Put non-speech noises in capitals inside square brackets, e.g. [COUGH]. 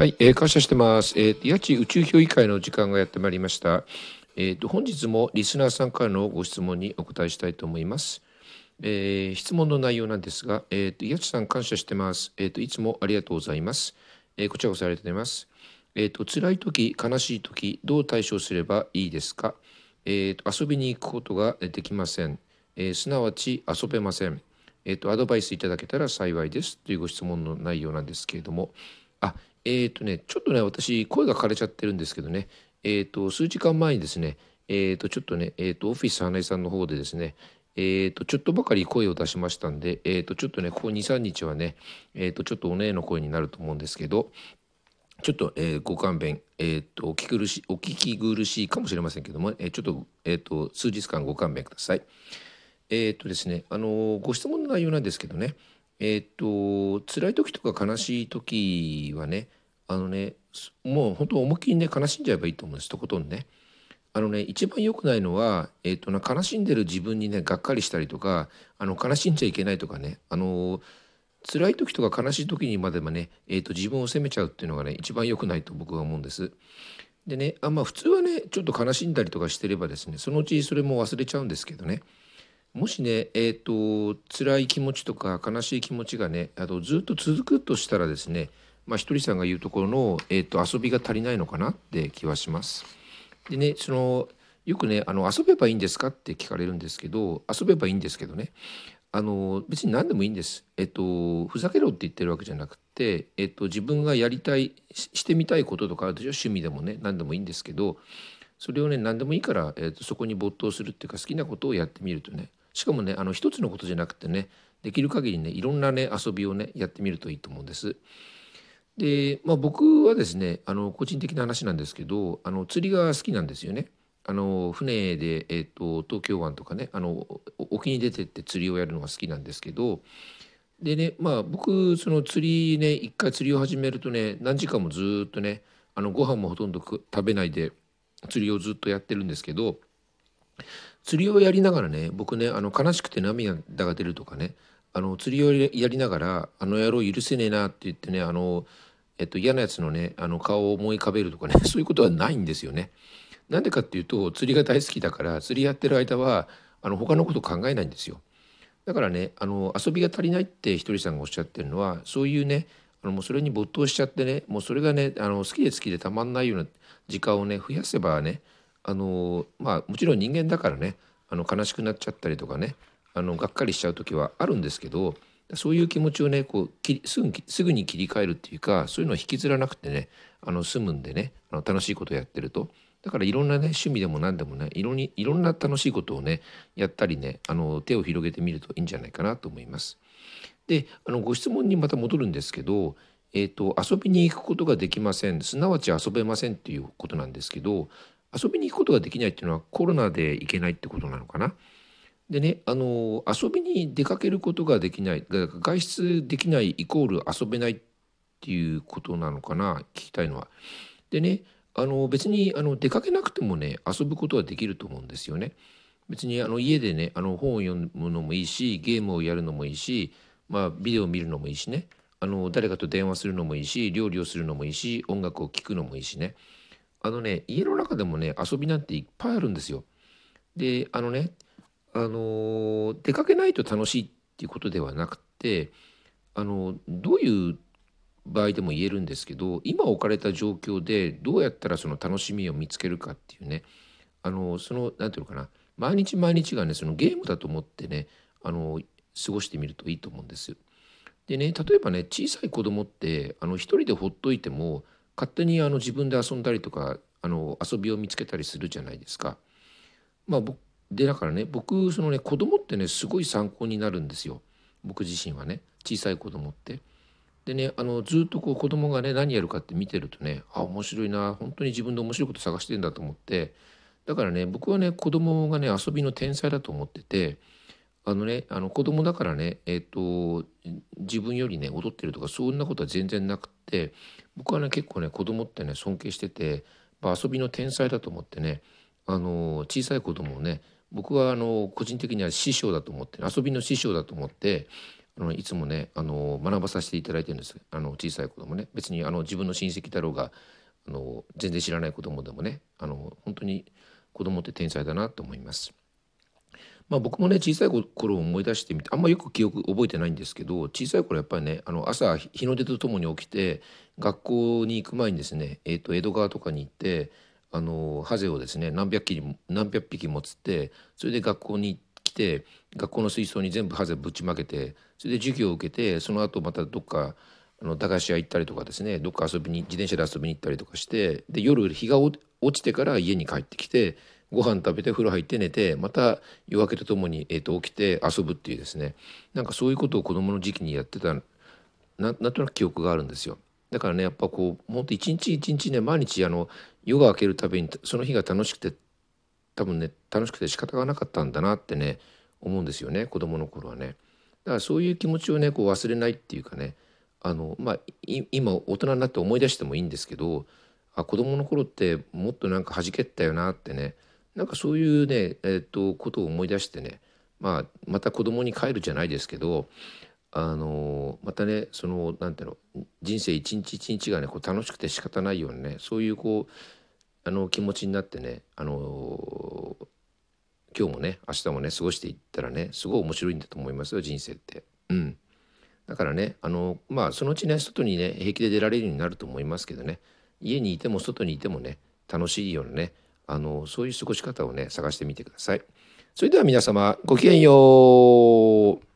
はい、えー、感謝してます。えー、八千宇宙評議会の時間がやってまいりました。えっ、ー、と本日もリスナーさんからのご質問にお答えしたいと思います。えー、質問の内容なんですが、えっ、ー、と八千さん感謝してます。えっ、といつもありがとうございます。えー、こちらこそありがとうございます。えっ、と辛い時、悲しい時、どう対処すればいいですか？えっ、と遊びに行くことができません。えー、すなわち遊べません。えっ、とアドバイスいただけたら幸いですというご質問の内容なんですけれども、あ、えっ、ー、とね、ちょっとね、私、声が枯れちゃってるんですけどね、えっ、ー、と、数時間前にですね、えっ、ー、と、ちょっとね、えっ、と、オフィス花井さんの方でですね、えっ、と、ちょっとばかり声を出しましたんで、えっ、と、ちょっとね、ここ2、3日はね、えっ、と、ちょっとお姉の声になると思うんですけど、ちょっと、えー、ご勘弁、えっ、と、お聞き苦しい、お聞き苦しいかもしれませんけども、えー、ちょっと、えっ、と、数日間ご勘弁ください。えっ、とですね、あのご質問の内容なんですけどね、えっ、と、辛い時とか悲しい時はね、あのねもう本当思いっきりね悲しんじゃえばいいと思うんですとことんね。あのね一番良くないのは、えーと、な悲しんでる自分にねがっかりしたりとかあの悲しんじゃいけないとかねあの辛い時とか悲しい時にまでもね、えーと、自分を責めちゃうっていうのがね一番良くないと僕は思うんです。でねあまあ普通はねちょっと悲しんだりとかしてればですねそのうちそれも忘れちゃうんですけどねもしねえっ、ー、と辛い気持ちとか悲しい気持ちがねあとずっと続くとしたらですねまあ、ひとりさんが言うところの、えーと、遊びが足りないのかなって気はします。でねそのよくねあの遊べばいいんですかって聞かれるんですけど遊べばいいんですけどねあの別に何でもいいんです。えっとふざけろって言ってるわけじゃなくて、えっと、自分がやりたいししてみたいこととかあるでしょ？趣味でもね何でもいいんですけどそれをね何でもいいから、えっと、そこに没頭するっていうか好きなことをやってみるとねしかもねあの一つのことじゃなくてねできる限りねいろんなね遊びをねやってみるといいと思うんです。で、まあ、僕はですねあの個人的な話なんですけどあの釣りが好きなんですよね。あの船で、えーと、東京湾とかねあの沖に出てって釣りをやるのが好きなんですけどでねまあ僕その釣りね一回釣りを始めるとね何時間もずっとねあのご飯もほとんど食べないで釣りをずっとやってるんですけど釣りをやりながらね僕ねあの悲しくて涙が出るとかねあの釣りをやりながら「あの野郎許せねえな」って言ってねあのえっと、嫌なやつのねあの顔を思い浮かべるとかね [LAUGHS] そういうことはないんですよね。なんでかっていうと釣りが大好きだから釣りやってる間はあの他のこと考えないんですよ。だからねあの遊びが足りないってひとりさんがおっしゃってるのはそういうねあのもうそれに没頭しちゃってねもうそれがねあの好きで好きでたまんないような時間をね増やせばねあのまあもちろん人間だからねあの悲しくなっちゃったりとかねあのがっかりしちゃう時はあるんですけどそういう気持ちをねこうすぐすぐに切り替えるっていうかそういうのを引きずらなくてねあの済むんでねあの楽しいことをやってるとだからいろんなね趣味でも何でもねいろにいろんな楽しいことをねやったりねあの手を広げてみるといいんじゃないかなと思います。であのご質問にまた戻るんですけど、えーと、遊びに行くことができませんすなわち遊べませんっていうことなんですけど遊びに行くことができないっていうのはコロナで行けないってことなのかな？でねあの遊びに出かけることができない外出できないイコール遊べないっていうことなのかな？聞きたいのは。でねあの別にあの出かけなくてもね遊ぶことはできると思うんですよね。別にあの家でねあの本を読むのもいいしゲームをやるのもいいし、まあ、ビデオを見るのもいいしねあの誰かと電話するのもいいし料理をするのもいいし音楽を聴くのもいいしねあのね家の中でもね遊びなんていっぱいあるんですよ。であのねあの出かけないと楽しいっていうことではなくてあのどういう場合でも言えるんですけど今置かれた状況でどうやったらその楽しみを見つけるかっていうねあのその何て言うのかな毎日毎日がねそのゲームだと思ってねあの過ごしてみるといいと思うんです。でね例えばね小さい子供ってあの一人でほっといても勝手にあの自分で遊んだりとかあの遊びを見つけたりするじゃないですか。まあでだからね僕そのね子供ってねすごい参考になるんですよ僕自身はね小さい子供って。でねあのずっとこう子供がね何やるかって見てるとねあ面白いな本当に自分で面白いこと探してんだと思ってだからね僕はね子供がね遊びの天才だと思っててあのねあの子供だからねえっ、ー、と自分よりね踊ってるとかそんなことは全然なくって僕はね結構ね子供ってね尊敬してて遊びの天才だと思ってねあの小さい子供をね僕はあの個人的には師匠だと思って遊びの師匠だと思ってあのいつもねあの学ばさせていただいてるんですあの小さい子供ね別にあの自分の親戚だろうがあの全然知らない子供でもねあの本当に子供って天才だなと思います。まあ、僕もね小さい頃を思い出してみてあんまよく記憶覚えてないんですけど小さい頃やっぱりねあの朝日の出とともに起きて学校に行く前にですね、えー、と江戸川とかに行ってあのハゼをですね何百匹何百匹も釣ってそれで学校に来て学校の水槽に全部ハゼぶちまけてそれで授業を受けてその後またどっかあの駄菓子屋行ったりとかですねどっか遊びに自転車で遊びに行ったりとかしてで夜日が落ちてから家に帰ってきてご飯食べて風呂入って寝てまた夜明けとともに、えー、と起きて遊ぶっていうですねなんかそういうことを子どもの時期にやってたななんとなく記憶があるんですよ。だからねやっぱこうほんと一日一日ね毎日あの夜が明けるたびにその日が楽しくて多分ね楽しくて仕方がなかったんだなってね思うんですよね子供の頃はね。だからそういう気持ちをねこう忘れないっていうかねあのまあ今大人になって思い出してもいいんですけどあ子供の頃ってもっとなんか弾けたよなってねなんかそういうねえー、っとことを思い出してねまあまた子供に帰るじゃないですけどあのまたねそのなんていうの人生一日一日がねこう楽しくて仕方ないようにねそういうこうあの気持ちになってねあの今日もね明日もね過ごしていったらねすごい面白いんだと思いますよ人生って。うん、だからねあのまあそのうちね外にね平気で出られるようになると思いますけどね家にいても外にいてもね楽しいようなねあのそういう過ごし方をね探してみてください。それでは皆様ごきげんよう。